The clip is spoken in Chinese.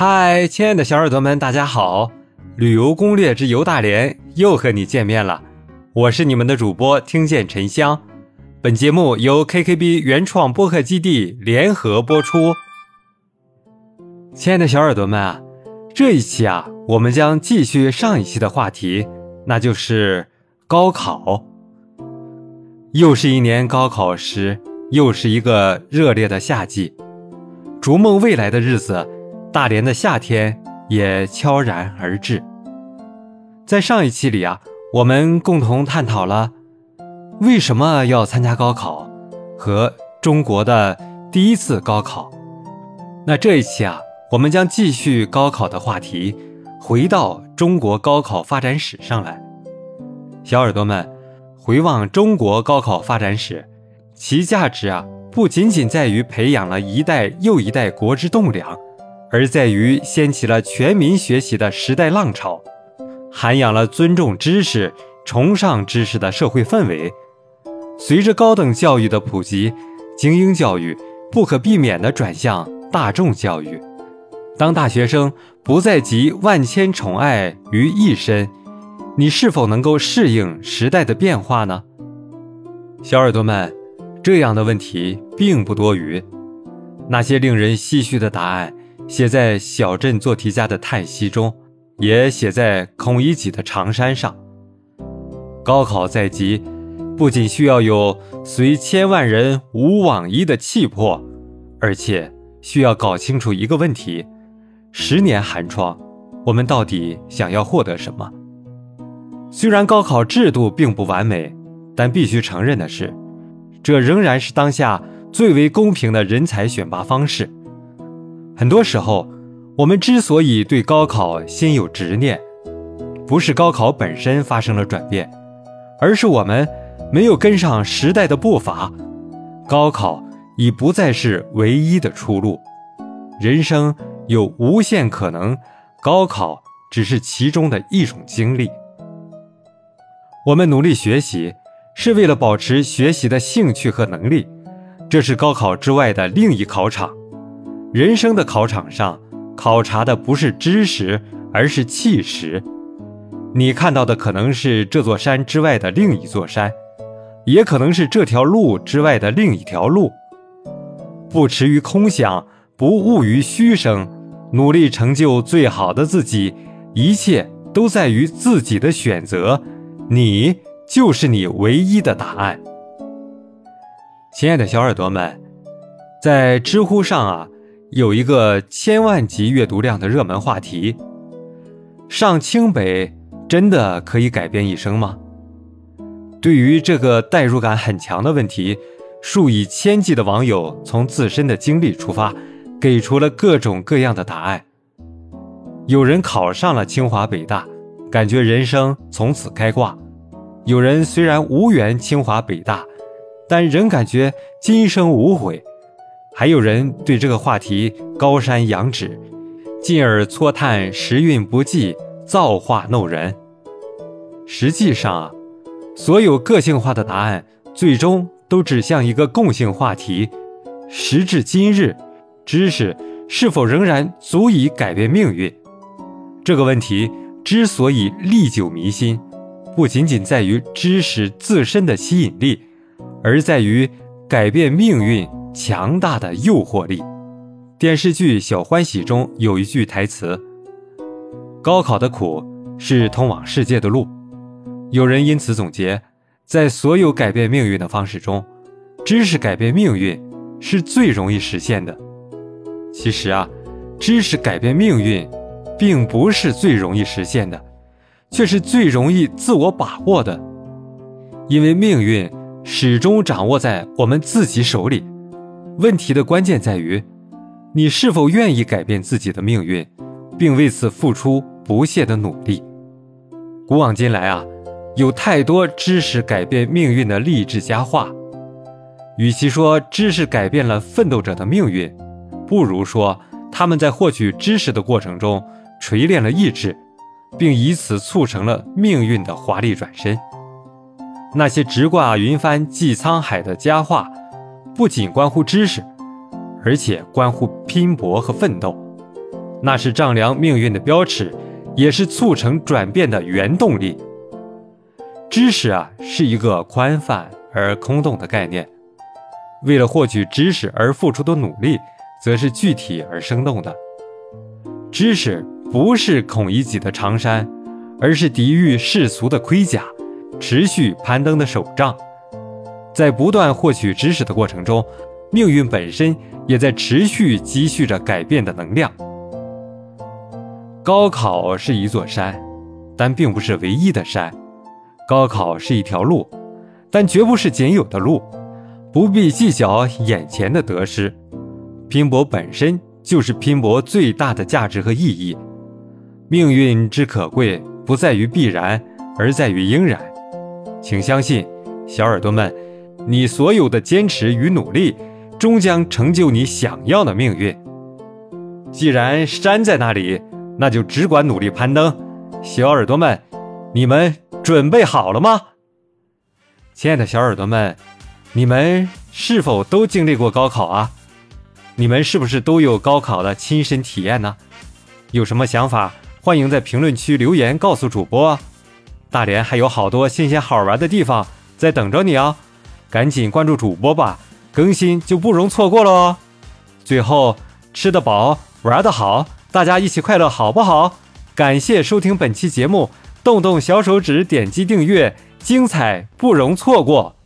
嗨，亲爱的小耳朵们，大家好！旅游攻略之游大连又和你见面了，我是你们的主播听见沉香。本节目由 KKB 原创播客基地联合播出。亲爱的小耳朵们啊，这一期啊，我们将继续上一期的话题，那就是高考。又是一年高考时，又是一个热烈的夏季，逐梦未来的日子。大连的夏天也悄然而至。在上一期里啊，我们共同探讨了为什么要参加高考和中国的第一次高考。那这一期啊，我们将继续高考的话题，回到中国高考发展史上来。小耳朵们，回望中国高考发展史，其价值啊，不仅仅在于培养了一代又一代国之栋梁。而在于掀起了全民学习的时代浪潮，涵养了尊重知识、崇尚知识的社会氛围。随着高等教育的普及，精英教育不可避免地转向大众教育。当大学生不再集万千宠爱于一身，你是否能够适应时代的变化呢？小耳朵们，这样的问题并不多余。那些令人唏嘘的答案。写在小镇做题家的叹息中，也写在孔乙己的长衫上。高考在即，不仅需要有随千万人无往矣的气魄，而且需要搞清楚一个问题：十年寒窗，我们到底想要获得什么？虽然高考制度并不完美，但必须承认的是，这仍然是当下最为公平的人才选拔方式。很多时候，我们之所以对高考心有执念，不是高考本身发生了转变，而是我们没有跟上时代的步伐。高考已不再是唯一的出路，人生有无限可能，高考只是其中的一种经历。我们努力学习，是为了保持学习的兴趣和能力，这是高考之外的另一考场。人生的考场上，考察的不是知识，而是气势。你看到的可能是这座山之外的另一座山，也可能是这条路之外的另一条路。不驰于空想，不骛于虚声，努力成就最好的自己，一切都在于自己的选择。你就是你唯一的答案。亲爱的小耳朵们，在知乎上啊。有一个千万级阅读量的热门话题：上清北真的可以改变一生吗？对于这个代入感很强的问题，数以千计的网友从自身的经历出发，给出了各种各样的答案。有人考上了清华北大，感觉人生从此开挂；有人虽然无缘清华北大，但仍感觉今生无悔。还有人对这个话题高山仰止，进而搓叹时运不济，造化弄人。实际上啊，所有个性化的答案最终都指向一个共性话题：时至今日，知识是否仍然足以改变命运？这个问题之所以历久弥新，不仅仅在于知识自身的吸引力，而在于改变命运。强大的诱惑力。电视剧《小欢喜》中有一句台词：“高考的苦是通往世界的路。”有人因此总结，在所有改变命运的方式中，知识改变命运是最容易实现的。其实啊，知识改变命运，并不是最容易实现的，却是最容易自我把握的。因为命运始终掌握在我们自己手里。问题的关键在于，你是否愿意改变自己的命运，并为此付出不懈的努力。古往今来啊，有太多知识改变命运的励志佳话。与其说知识改变了奋斗者的命运，不如说他们在获取知识的过程中锤炼了意志，并以此促成了命运的华丽转身。那些直挂云帆济沧海的佳话。不仅关乎知识，而且关乎拼搏和奋斗。那是丈量命运的标尺，也是促成转变的原动力。知识啊，是一个宽泛而空洞的概念。为了获取知识而付出的努力，则是具体而生动的。知识不是孔乙己的长衫，而是抵御世俗的盔甲，持续攀登的手杖。在不断获取知识的过程中，命运本身也在持续积蓄着改变的能量。高考是一座山，但并不是唯一的山。高考是一条路，但绝不是仅有的路。不必计较眼前的得失，拼搏本身就是拼搏最大的价值和意义。命运之可贵，不在于必然，而在于应然。请相信，小耳朵们，你所有的坚持与努力，终将成就你想要的命运。既然山在那里，那就只管努力攀登。小耳朵们，你们准备好了吗？亲爱的小耳朵们。你们是否都经历过高考啊？你们是不是都有高考的亲身体验呢？有什么想法，欢迎在评论区留言告诉主播。大连还有好多新鲜好玩的地方在等着你哦，赶紧关注主播吧，更新就不容错过喽。最后，吃得饱，玩得好，大家一起快乐好不好？感谢收听本期节目，动动小手指点击订阅，精彩不容错过。